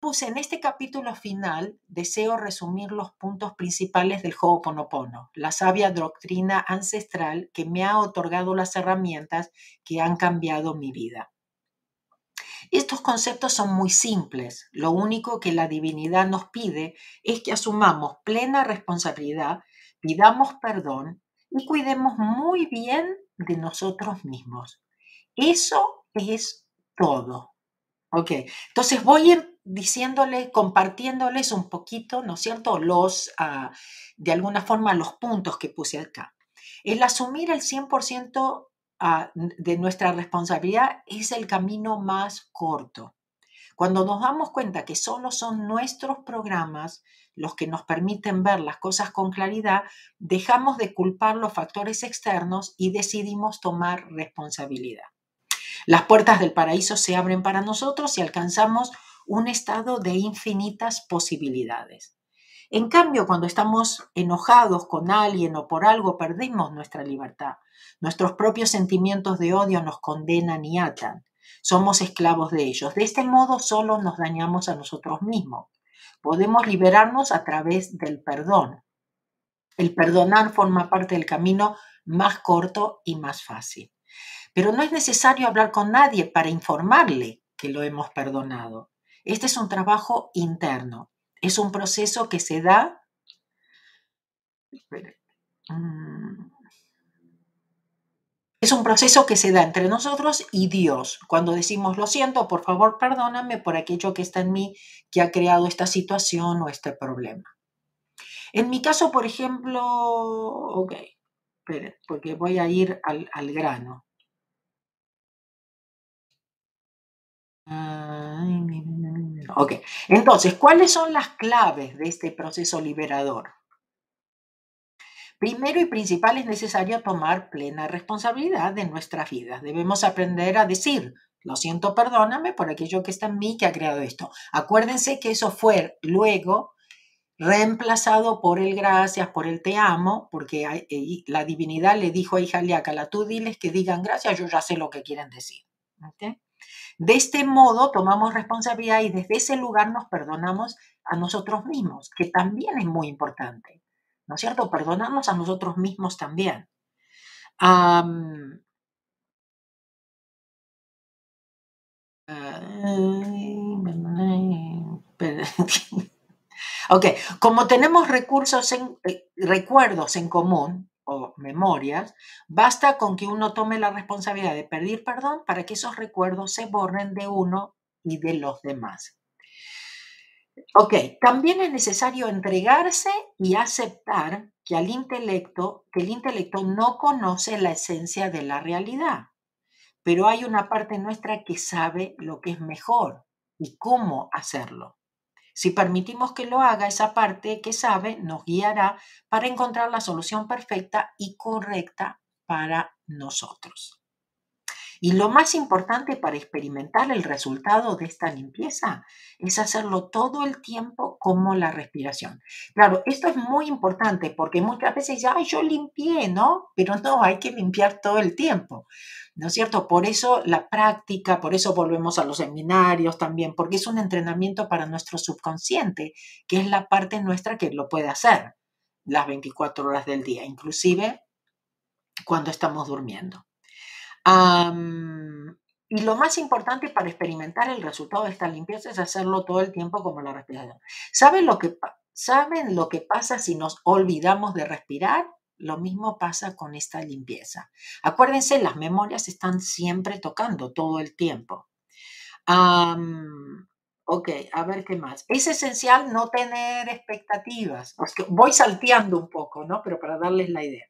Pues en este capítulo final deseo resumir los puntos principales del Ho'oponopono, la sabia doctrina ancestral que me ha otorgado las herramientas que han cambiado mi vida. Estos conceptos son muy simples. Lo único que la divinidad nos pide es que asumamos plena responsabilidad, pidamos perdón y cuidemos muy bien de nosotros mismos. Eso es todo. Ok, entonces voy a diciéndoles, compartiéndoles un poquito, ¿no es cierto?, los, ah, de alguna forma, los puntos que puse acá. El asumir el 100% ah, de nuestra responsabilidad es el camino más corto. Cuando nos damos cuenta que solo son nuestros programas los que nos permiten ver las cosas con claridad, dejamos de culpar los factores externos y decidimos tomar responsabilidad. Las puertas del paraíso se abren para nosotros y alcanzamos un estado de infinitas posibilidades. En cambio, cuando estamos enojados con alguien o por algo, perdemos nuestra libertad. Nuestros propios sentimientos de odio nos condenan y atan. Somos esclavos de ellos. De este modo solo nos dañamos a nosotros mismos. Podemos liberarnos a través del perdón. El perdonar forma parte del camino más corto y más fácil. Pero no es necesario hablar con nadie para informarle que lo hemos perdonado. Este es un trabajo interno. Es un proceso que se da... Mm, es un proceso que se da entre nosotros y Dios. Cuando decimos, lo siento, por favor, perdóname por aquello que está en mí que ha creado esta situación o este problema. En mi caso, por ejemplo, ok, porque voy a ir al, al grano. Ok, entonces, ¿cuáles son las claves de este proceso liberador? Primero y principal es necesario tomar plena responsabilidad de nuestras vidas. Debemos aprender a decir, lo siento, perdóname por aquello que está en mí que ha creado esto. Acuérdense que eso fue luego reemplazado por el gracias, por el te amo, porque eh, la divinidad le dijo a Ijaliácala, tú diles que digan gracias, yo ya sé lo que quieren decir. De este modo tomamos responsabilidad y desde ese lugar nos perdonamos a nosotros mismos, que también es muy importante, ¿no es cierto? Perdonarnos a nosotros mismos también. ok, como tenemos recursos en, eh, recuerdos en común, memorias, basta con que uno tome la responsabilidad de pedir perdón para que esos recuerdos se borren de uno y de los demás. Ok, también es necesario entregarse y aceptar que al intelecto, que el intelecto no conoce la esencia de la realidad, pero hay una parte nuestra que sabe lo que es mejor y cómo hacerlo. Si permitimos que lo haga, esa parte que sabe nos guiará para encontrar la solución perfecta y correcta para nosotros. Y lo más importante para experimentar el resultado de esta limpieza es hacerlo todo el tiempo como la respiración. Claro, esto es muy importante porque muchas veces ya yo limpié, ¿no? Pero no, hay que limpiar todo el tiempo. ¿no es cierto? Por eso la práctica, por eso volvemos a los seminarios también, porque es un entrenamiento para nuestro subconsciente, que es la parte nuestra que lo puede hacer las 24 horas del día, inclusive cuando estamos durmiendo. Y lo más importante para experimentar el resultado de esta limpieza es hacerlo todo el tiempo como la respiración. ¿Saben lo que, ¿saben lo que pasa si nos olvidamos de respirar? Lo mismo pasa con esta limpieza. Acuérdense, las memorias están siempre tocando todo el tiempo. ok, a ver qué más. Es esencial no tener expectativas. Voy salteando un poco, ¿no? Pero para darles la idea.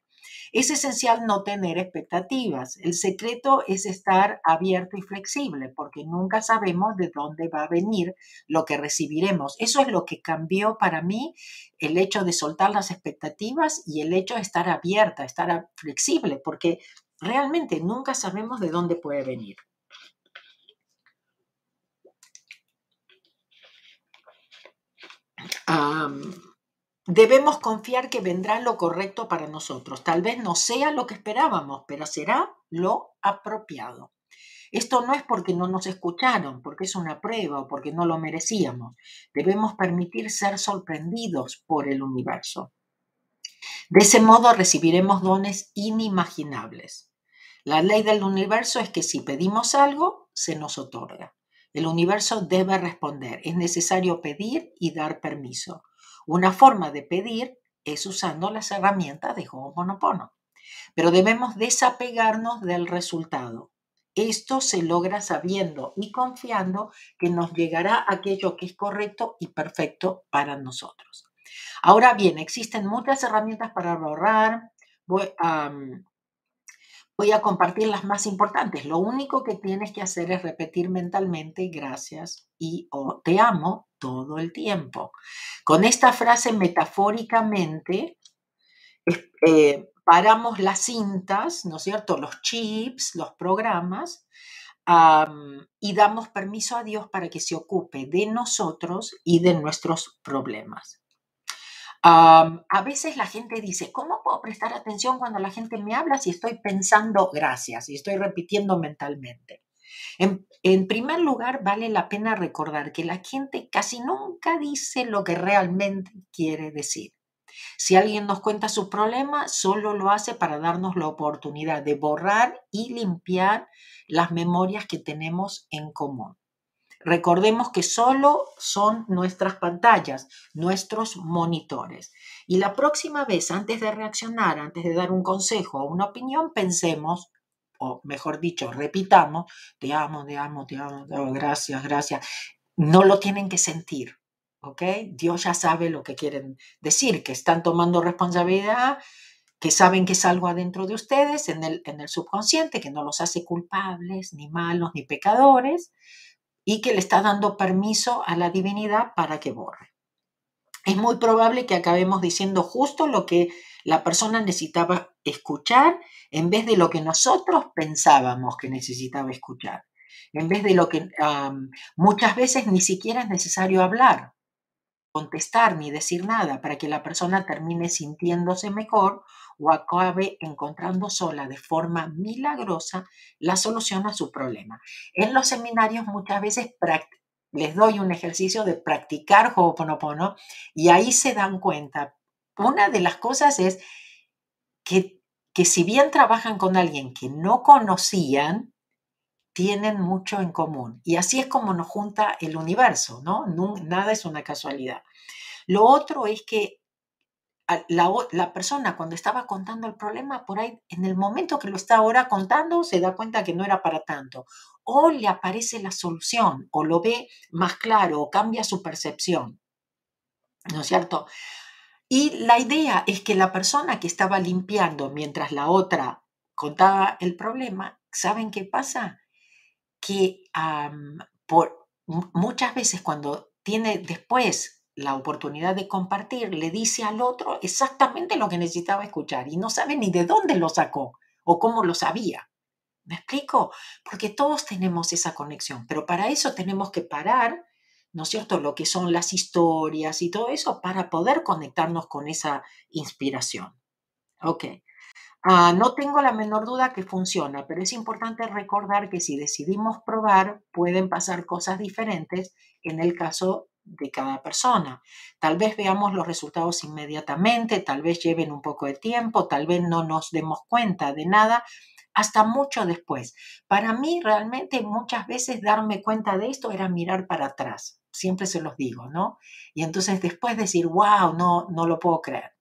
Es esencial no tener expectativas. El secreto es estar abierto y flexible porque nunca sabemos de dónde va a venir lo que recibiremos. Eso es lo que cambió para mí el hecho de soltar las expectativas y el hecho de estar abierta, estar flexible, porque realmente nunca sabemos de dónde puede venir. Debemos confiar que vendrá lo correcto para nosotros. Tal vez no sea lo que esperábamos, pero será lo apropiado. Esto no es porque no nos escucharon, porque es una prueba o porque no lo merecíamos. Debemos permitir ser sorprendidos por el universo. De ese modo recibiremos dones inimaginables. La ley del universo es que si pedimos algo, se nos otorga. El universo debe responder. Es necesario pedir y dar permiso. Una forma de pedir es usando las herramientas de Ho'oponopono. Pero debemos desapegarnos del resultado. Esto se logra sabiendo y confiando que nos llegará aquello que es correcto y perfecto para nosotros. Ahora bien, existen muchas herramientas para ahorrar. Voy a, compartir las más importantes. Lo único que tienes que hacer es repetir mentalmente gracias y o te amo todo el tiempo. Con esta frase metafóricamente eh, paramos las cintas, ¿no es cierto? Los chips, los programas, y damos permiso a Dios para que se ocupe de nosotros y de nuestros problemas a veces la gente dice, ¿cómo puedo prestar atención cuando la gente me habla si estoy pensando gracias y estoy repitiendo mentalmente? En, primer lugar, vale la pena recordar que la gente casi nunca dice lo que realmente quiere decir. Si alguien nos cuenta su problema, solo lo hace para darnos la oportunidad de borrar y limpiar las memorias que tenemos en común. Recordemos que solo son nuestras pantallas, nuestros monitores. Y la próxima vez, antes de reaccionar, antes de dar un consejo o una opinión, pensemos, o mejor dicho, repitamos, te amo, te amo, te amo, te amo gracias, gracias. No lo tienen que sentir, ¿ok? Dios ya sabe lo que quieren decir, que están tomando responsabilidad, que saben que es algo adentro de ustedes, en el, en el subconsciente, que no los hace culpables, ni malos, ni pecadores, y que le está dando permiso a la divinidad para que borre. Es muy probable que acabemos diciendo justo lo que la persona necesitaba escuchar en vez de lo que nosotros pensábamos que necesitaba escuchar. En vez de lo que muchas veces ni siquiera es necesario hablar, contestar ni decir nada para que la persona termine sintiéndose mejor o acabe encontrando sola de forma milagrosa la solución a su problema. En los seminarios muchas veces les doy un ejercicio de practicar Ho'oponopono y ahí se dan cuenta. Una de las cosas es que, que si bien trabajan con alguien que no conocían, tienen mucho en común. Y así es como nos junta el universo, ¿no? nada es una casualidad. Lo otro es que la, persona cuando estaba contando el problema, por ahí, en el momento que lo está ahora contando, se da cuenta que no era para tanto. O le aparece la solución, o lo ve más claro, o cambia su percepción. ¿No es cierto? Y la idea es que la persona que estaba limpiando mientras la otra contaba el problema, ¿saben qué pasa? Que por, muchas veces cuando tiene después la oportunidad de compartir, le dice al otro exactamente lo que necesitaba escuchar y no sabe ni de dónde lo sacó o cómo lo sabía. ¿Me explico? Porque todos tenemos esa conexión, pero para eso tenemos que parar, ¿no es cierto?, lo que son las historias y todo eso para poder conectarnos con esa inspiración. Ok. Ah, no tengo la menor duda que funciona, pero es importante recordar que si decidimos probar, pueden pasar cosas diferentes en el caso de cada persona. Tal vez veamos los resultados inmediatamente, tal vez lleven un poco de tiempo, tal vez no nos demos cuenta de nada hasta mucho después. Para mí realmente muchas veces darme cuenta de esto era mirar para atrás, siempre se los digo, ¿no? Y entonces después decir, wow, no, no lo puedo creer.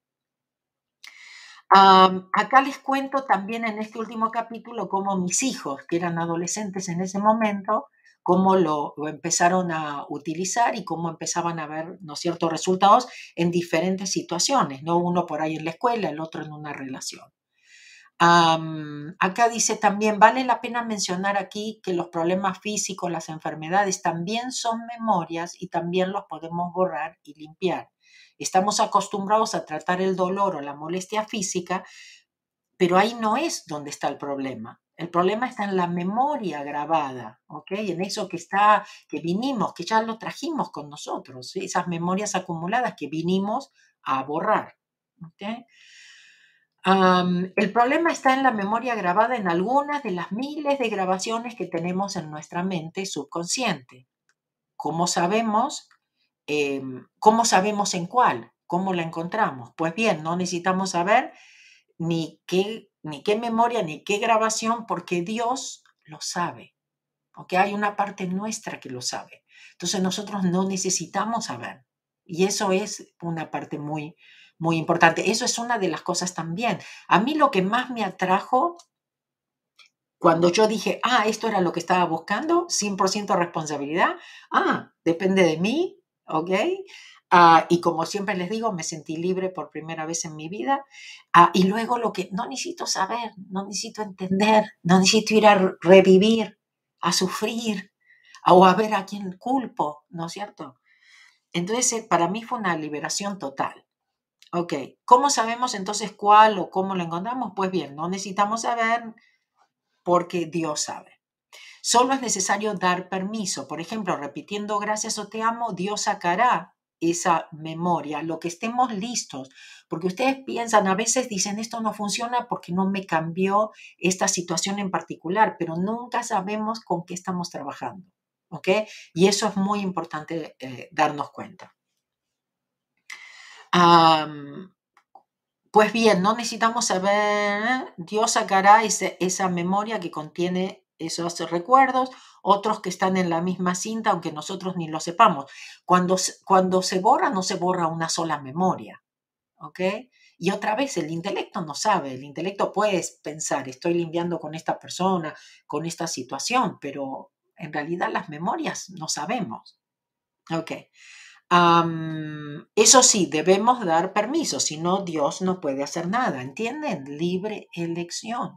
acá les cuento también en este último capítulo cómo mis hijos, que eran adolescentes en ese momento, cómo lo, empezaron a utilizar y cómo empezaban a ver ¿no, ciertos resultados en diferentes situaciones, ¿no? uno por ahí en la escuela, el otro en una relación. Acá dice también, vale la pena mencionar aquí que los problemas físicos, las enfermedades también son memorias y también los podemos borrar y limpiar. Estamos acostumbrados a tratar el dolor o la molestia física, pero ahí no es donde está el problema. El problema está en la memoria grabada, ¿ok? En eso que está, que vinimos, que ya lo trajimos con nosotros, esas memorias acumuladas que vinimos a borrar, ¿ok? El problema está en la memoria grabada en algunas de las miles de grabaciones que tenemos en nuestra mente subconsciente. ¿Cómo sabemos? Em, ¿Cómo sabemos en cuál? ¿Cómo la encontramos? Pues bien, no necesitamos saber ni qué, ni qué memoria ni qué grabación porque Dios lo sabe. ¿ok? Hay una parte nuestra que lo sabe. Entonces nosotros no necesitamos saber. Y eso es una parte muy, muy importante. Eso es una de las cosas también. A mí lo que más me atrajo cuando yo dije, ah, esto era lo que estaba buscando, 100% responsabilidad, ah, depende de mí, ¿ok? Ah, y como siempre les digo, me sentí libre por primera vez en mi vida. Ah, y luego lo que no necesito saber, no necesito entender, no necesito ir a revivir, a sufrir, o a ver a quién culpo, ¿no es cierto? Entonces, eh, para mí fue una liberación total. Ok, ¿cómo sabemos entonces cuál o cómo lo encontramos? Pues bien, no necesitamos saber porque Dios sabe. Solo es necesario dar permiso. Por ejemplo, repitiendo gracias o te amo, Dios sacará esa memoria, lo que estemos listos, porque ustedes piensan, a veces dicen, esto no funciona porque no me cambió esta situación en particular, pero nunca sabemos con qué estamos trabajando, ¿ok? Y eso es muy importante eh, darnos cuenta. Pues bien, no necesitamos saber, Dios sacará esa memoria que contiene esos recuerdos, otros que están en la misma cinta, aunque nosotros ni lo sepamos. Cuando, cuando se borra, no se borra una sola memoria, ¿ok? Y otra vez, el intelecto no sabe, el intelecto puede pensar, estoy limpiando con esta persona, con esta situación, pero en realidad las memorias no sabemos. Ok eso sí, debemos dar permiso, si no, Dios no puede hacer nada, ¿entienden? Libre elección.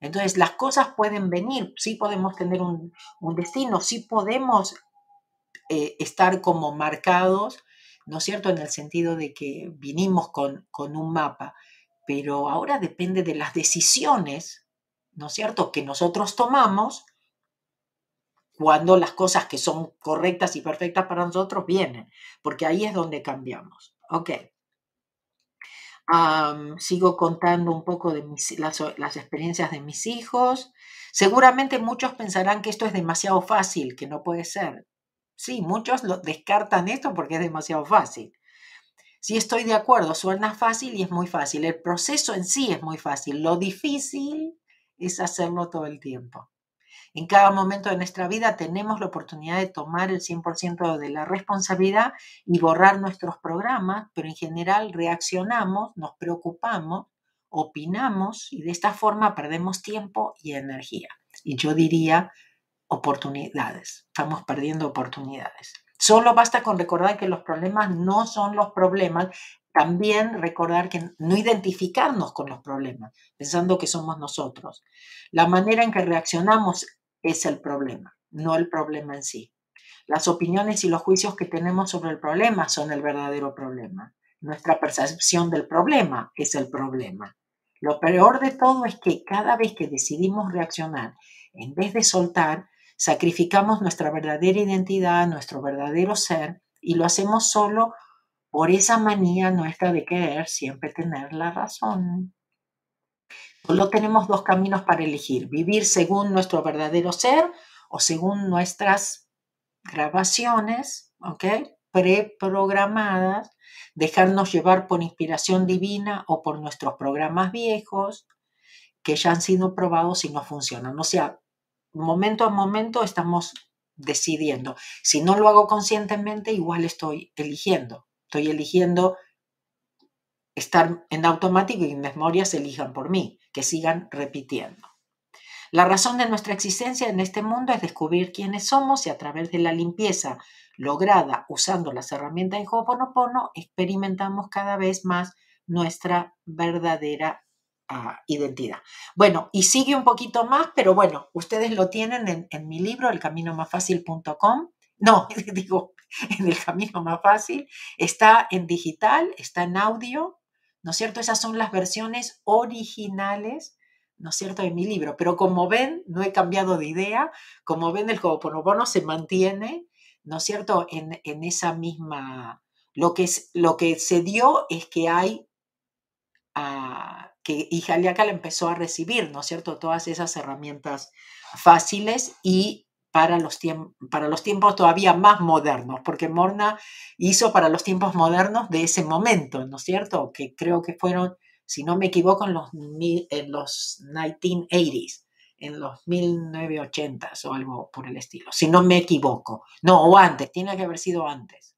Entonces, las cosas pueden venir, sí podemos tener un, destino, sí podemos eh, estar como marcados, ¿no es cierto? En el sentido de que vinimos con, con un mapa, pero ahora depende de las decisiones, ¿no es cierto?, que nosotros tomamos cuando las cosas que son correctas y perfectas para nosotros vienen, porque ahí es donde cambiamos. Ok. sigo contando un poco de las, experiencias de mis hijos. Seguramente muchos pensarán que esto es demasiado fácil, que no puede ser. Sí, muchos lo descartan esto porque es demasiado fácil. Sí, estoy de acuerdo, suena fácil y es muy fácil. El proceso en sí es muy fácil. Lo difícil es hacerlo todo el tiempo. En cada momento de nuestra vida tenemos la oportunidad de tomar el 100% de la responsabilidad y borrar nuestros programas, pero en general reaccionamos, nos preocupamos, opinamos y de esta forma perdemos tiempo y energía. Y yo diría oportunidades. Estamos perdiendo oportunidades. Solo basta con recordar que los problemas no son los problemas, también recordar que no identificarnos con los problemas, pensando que somos nosotros. La manera en que reaccionamos es el problema, no el problema en sí. Las opiniones y los juicios que tenemos sobre el problema son el verdadero problema. Nuestra percepción del problema es el problema. Lo peor de todo es que cada vez que decidimos reaccionar, en vez de soltar, sacrificamos nuestra verdadera identidad, nuestro verdadero ser, y lo hacemos solo por esa manía nuestra de querer siempre tener la razón. Solo tenemos dos caminos para elegir, vivir según nuestro verdadero ser o según nuestras grabaciones, ¿ok? Preprogramadas, dejarnos llevar por inspiración divina o por nuestros programas viejos que ya han sido probados y no funcionan. O sea, momento a momento estamos decidiendo. Si no lo hago conscientemente, igual estoy eligiendo. Estoy eligiendo estar en automático y mis memorias elijan por mí, que sigan repitiendo. La razón de nuestra existencia en este mundo es descubrir quiénes somos y a través de la limpieza lograda usando las herramientas de Ho'oponopono experimentamos cada vez más nuestra verdadera ah, identidad. Bueno, y sigue un poquito más, pero bueno, ustedes lo tienen en, en mi libro, elcaminomasfacil.com. No, digo, en el camino más fácil. Está en digital, está en audio, ¿no es cierto? Esas son las versiones originales, ¿no es cierto?, de mi libro. Pero como ven, no he cambiado de idea. Como ven, el Ho'oponopono se mantiene, ¿no es cierto?, en, esa misma... Lo que, es, lo que se dio es que hay, ah, que y Jaliacal empezó a recibir, ¿no es cierto?, todas esas herramientas fáciles y para los, para los tiempos todavía más modernos, porque Morna hizo para los tiempos modernos de ese momento, ¿no es cierto?, que creo que fueron, si no me equivoco, en los, en los 1980s, en los 1980s o algo por el estilo, si no me equivoco. No, o antes, tiene que haber sido antes.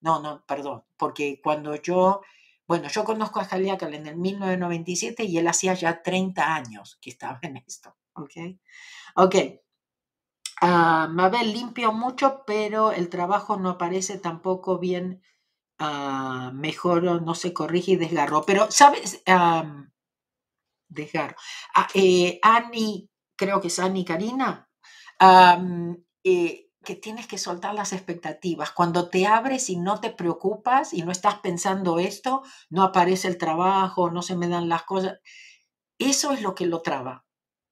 No, no, perdón, porque cuando yo bueno, yo conozco a Jaliacal en el 1997 y él hacía ya 30 años que estaba en esto. Ok. Ok. Uh, Mabel, limpio mucho, pero el trabajo no aparece tampoco bien. Uh, mejoro, no se corrige y desgarro. Pero, ¿sabes? desgarro. Uh, eh, Ani, creo que es Ani Karina. Eh, que tienes que soltar las expectativas. Cuando te abres y no te preocupas y no estás pensando esto, no aparece el trabajo, no se me dan las cosas. Eso es lo que lo traba.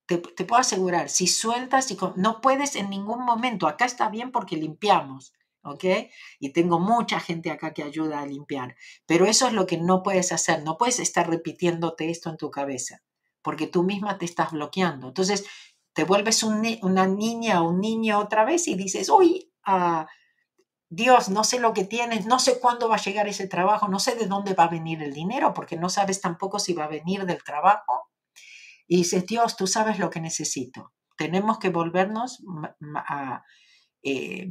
Te, puedo asegurar, si sueltas y no puedes en ningún momento, acá está bien porque limpiamos, ¿ok? Y tengo mucha gente acá que ayuda a limpiar, pero eso es lo que no puedes hacer, no puedes estar repitiéndote esto en tu cabeza, porque tú misma te estás bloqueando. Entonces, te vuelves una niña o un niño otra vez y dices, uy, ah, Dios, no sé lo que tienes, no sé cuándo va a llegar ese trabajo, no sé de dónde va a venir el dinero, porque no sabes tampoco si va a venir del trabajo. Y dices, Dios, tú sabes lo que necesito. Tenemos que volvernos a, eh,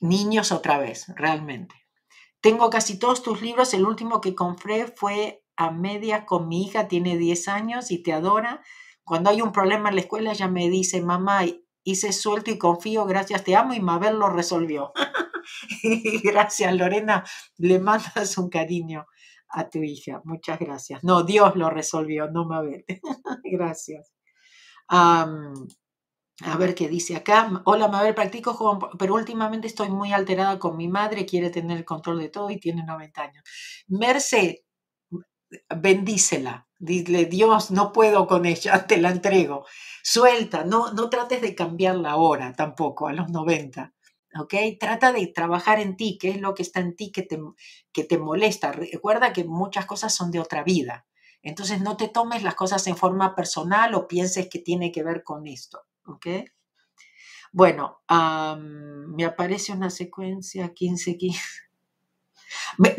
niños otra vez, realmente. Tengo casi todos tus libros, el último que compré fue a media con mi hija, tiene 10 años y te adora cuando hay un problema en la escuela, ella me dice, mamá, hice suelto y confío, gracias, te amo, y Mabel lo resolvió. gracias, Lorena, le mandas un cariño a tu hija. Muchas gracias. No, Dios lo resolvió, no Mabel. gracias. a ver qué dice acá. Hola, Mabel, practico pero últimamente estoy muy alterada con mi madre, quiere tener el control de todo y tiene 90 años. Merce, bendícela. Dile, Dios, no puedo con ella, te la entrego. Suelta, no, no trates de cambiarla ahora tampoco, a los 90. ¿Ok? Trata de trabajar en ti, qué es lo que está en ti que te, que te molesta. Recuerda que muchas cosas son de otra vida. Entonces no te tomes las cosas en forma personal o pienses que tiene que ver con esto. ¿Ok? Bueno, me aparece una secuencia 15, 15.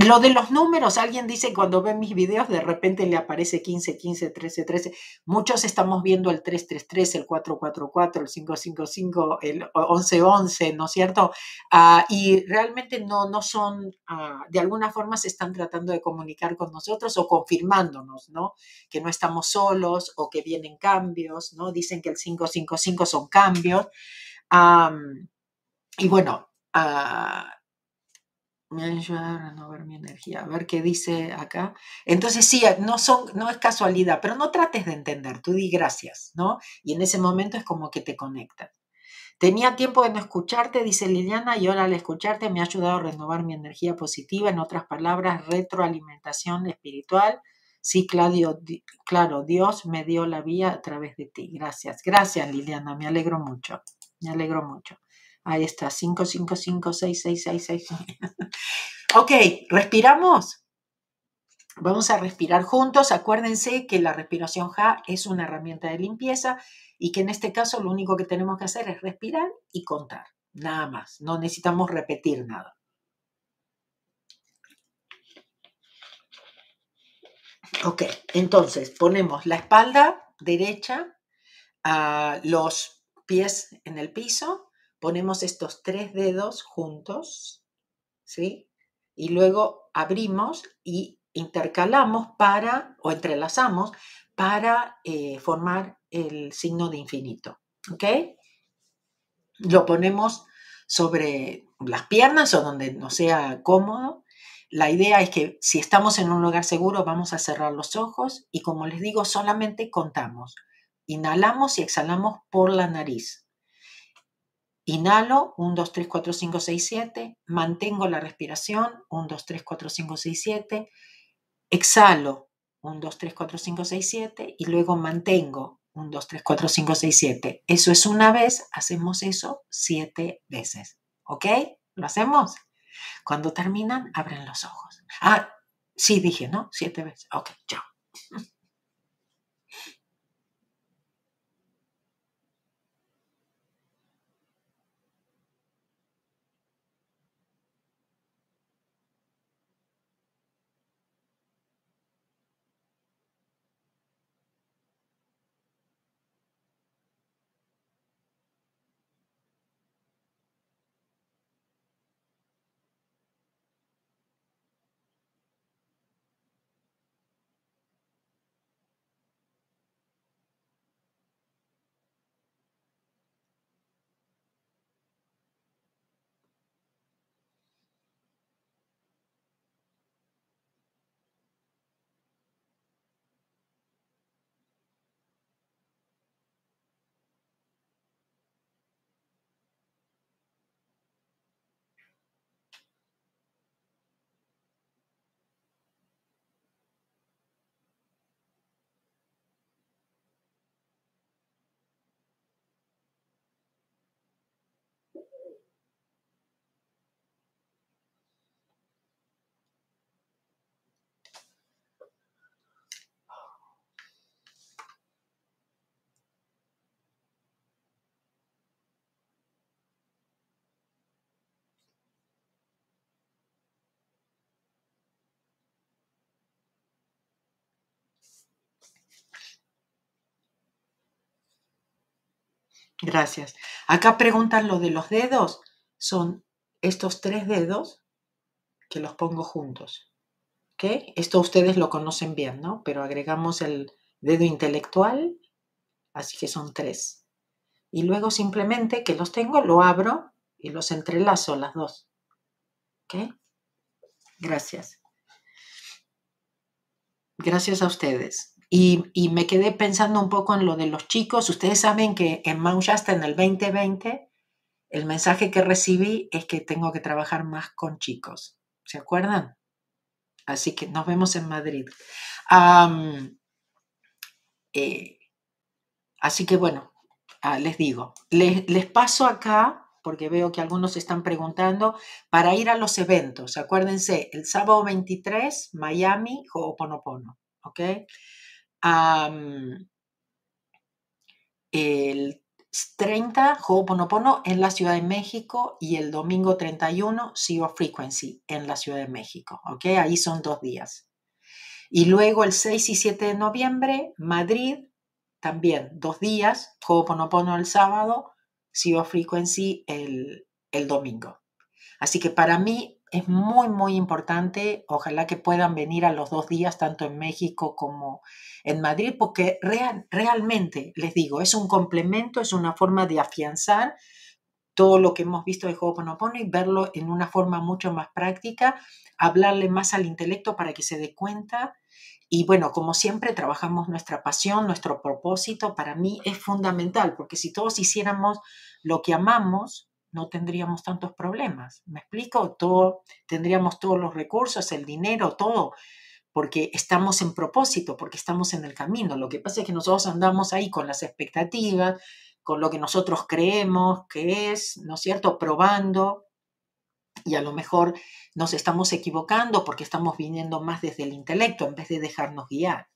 Lo de los números, alguien dice cuando ve mis videos, de repente le aparece 15, 15, 13, 13. Muchos estamos viendo el 333, el 444, el 555, el 1111, ¿no es cierto? Ah, y realmente no, son, ah, de alguna forma se están tratando de comunicar con nosotros o confirmándonos, ¿no? Que no estamos solos o que vienen cambios, ¿no? Dicen que el 555 son cambios. y bueno, uh, me ayudar a no ver mi energía, a ver qué dice acá. Entonces sí, no, son, no es casualidad, pero no trates de entender, tú di gracias, ¿no? Y en ese momento es como que te conectas. Tenía tiempo de no escucharte, dice Liliana, y ahora al escucharte me ha ayudado a renovar mi energía positiva, en otras palabras, retroalimentación espiritual. Sí, Claudio, claro, Dios me dio la vía a través de ti. Gracias, gracias Liliana, me alegro mucho, me alegro mucho. Ahí está, 5, 5, 5, 6, 6, 6, 6. ok, respiramos. Vamos a respirar juntos. Acuérdense que la respiración Ja es una herramienta de limpieza y que en este caso lo único que tenemos que hacer es respirar y contar. Nada más. No necesitamos repetir nada. Ok, entonces ponemos la espalda derecha, a los pies en el piso, ponemos estos tres dedos juntos, ¿sí? Y luego abrimos y intercalamos para, o entrelazamos, para eh, formar el signo de infinito, ¿ok? Lo ponemos sobre las piernas o donde no sea cómodo. La idea es que si estamos en un lugar seguro vamos a cerrar los ojos y como les digo, solamente contamos. Inhalamos y exhalamos por la nariz. Inhalo, 1, 2, 3, 4, 5, 6, 7. Mantengo la respiración, 1, 2, 3, 4, 5, 6, 7. Exhalo, 1, 2, 3, 4, 5, 6, 7. Y luego mantengo, 1, 2, 3, 4, 5, 6, 7. Eso es una vez, hacemos eso siete veces. ¿Ok? ¿Lo hacemos? Cuando terminan, abren los ojos. Ah, sí, dije, ¿no? Siete veces. Ok, chao. Gracias. Acá preguntan lo de los dedos. Son estos tres dedos que los pongo juntos. ¿Ok? Esto ustedes lo conocen bien, ¿no? Pero agregamos el dedo intelectual, así que son tres. Y luego simplemente que los tengo, lo abro y los entrelazo las dos. ¿Ok? Gracias. Gracias a ustedes. Y, me quedé pensando un poco en lo de los chicos. Ustedes saben que en Mount Shasta en el 2020 el mensaje que recibí es que tengo que trabajar más con chicos. ¿Se acuerdan? Así que nos vemos en Madrid. Eh, así que bueno, ah, les digo, les, paso acá porque veo que algunos están preguntando, para ir a los eventos. Acuérdense, el sábado 23, Miami, Ho'oponopono, ¿ok? El 30, Ho'oponopono en la Ciudad de México y el domingo 31, Zero Frequency en la Ciudad de México, ¿ok? Ahí son dos días. Y luego el 6 y 7 de noviembre, Madrid, también dos días, Ho'oponopono el sábado, Zero Frequency el, el domingo. Así que para mí es muy, muy importante. Ojalá que puedan venir a los dos días, tanto en México como en Madrid, porque real, realmente, les digo, es un complemento, es una forma de afianzar todo lo que hemos visto de Ho'oponopono y verlo en una forma mucho más práctica, hablarle más al intelecto para que se dé cuenta y bueno, como siempre, trabajamos nuestra pasión, nuestro propósito. Para mí es fundamental, porque si todos hiciéramos lo que amamos, no tendríamos tantos problemas. ¿Me explico? Todo, tendríamos todos los recursos, el dinero, todo, porque estamos en propósito, porque estamos en el camino. Lo que pasa es que nosotros andamos ahí con las expectativas, con lo que nosotros creemos que es, ¿no es cierto?, probando y a lo mejor nos estamos equivocando porque estamos viniendo más desde el intelecto en vez de dejarnos guiar.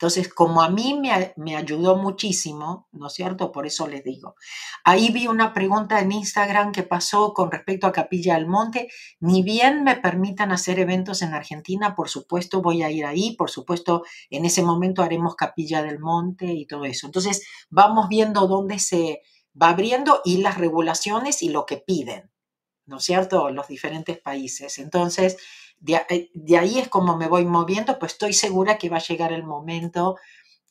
Entonces, como a mí me, ayudó muchísimo, ¿no es cierto? Por eso les digo. Ahí vi una pregunta en Instagram que pasó con respecto a Capilla del Monte. Ni bien me permitan hacer eventos en Argentina, por supuesto voy a ir ahí, por supuesto en ese momento haremos Capilla del Monte y todo eso. Entonces, vamos viendo dónde se va abriendo y las regulaciones y lo que piden. ¿no es cierto?, los diferentes países. Entonces, eh, de, ahí es como me voy moviendo, pues estoy segura que va a llegar el momento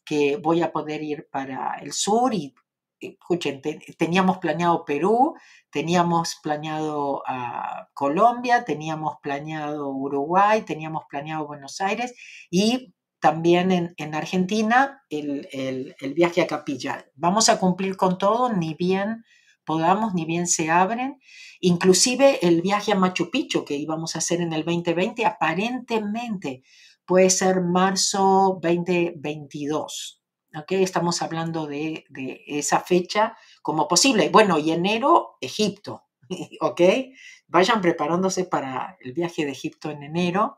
que voy a poder ir para el sur y, escuchen, teníamos planeado Perú, teníamos planeado a Colombia, teníamos planeado Uruguay, teníamos planeado Buenos Aires y también en, Argentina el, el, viaje a Capilla. Vamos a cumplir con todo, ni bien podamos, ni bien se abren. Inclusive el viaje a Machu Picchu que íbamos a hacer en el 2020, aparentemente puede ser marzo 2022. ¿okay? Estamos hablando de, esa fecha como posible. Bueno, y enero, Egipto. ¿ok? Vayan preparándose para el viaje de Egipto en enero.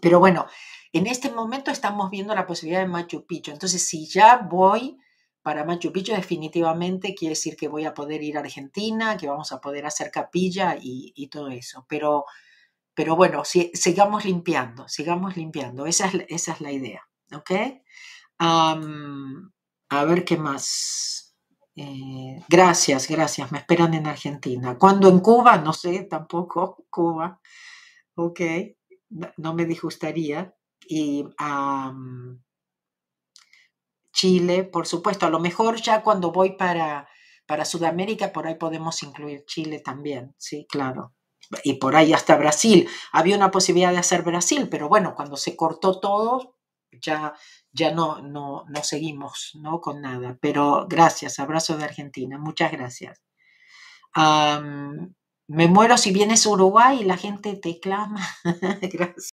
Pero bueno, en este momento estamos viendo la posibilidad de Machu Picchu. Entonces, si ya voy para Machu Picchu definitivamente quiere decir que voy a poder ir a Argentina, que vamos a poder hacer capilla y, todo eso. Pero, pero bueno, si, sigamos limpiando, sigamos limpiando. Esa es, la idea. ¿Ok? a ver qué más. Eh, gracias, gracias. Me esperan en Argentina. ¿Cuándo en Cuba? No sé, tampoco. Cuba. Ok. No, me disgustaría. Y Chile, por supuesto. A lo mejor ya cuando voy para, para Sudamérica, por ahí podemos incluir Chile también, sí, claro. Y por ahí hasta Brasil. Había una posibilidad de hacer Brasil, pero bueno, cuando se cortó todo, ya, ya no, no, no seguimos ¿no? con nada. Pero gracias, abrazo de Argentina, muchas gracias. me muero si vienes a Uruguay y la gente te clama. gracias.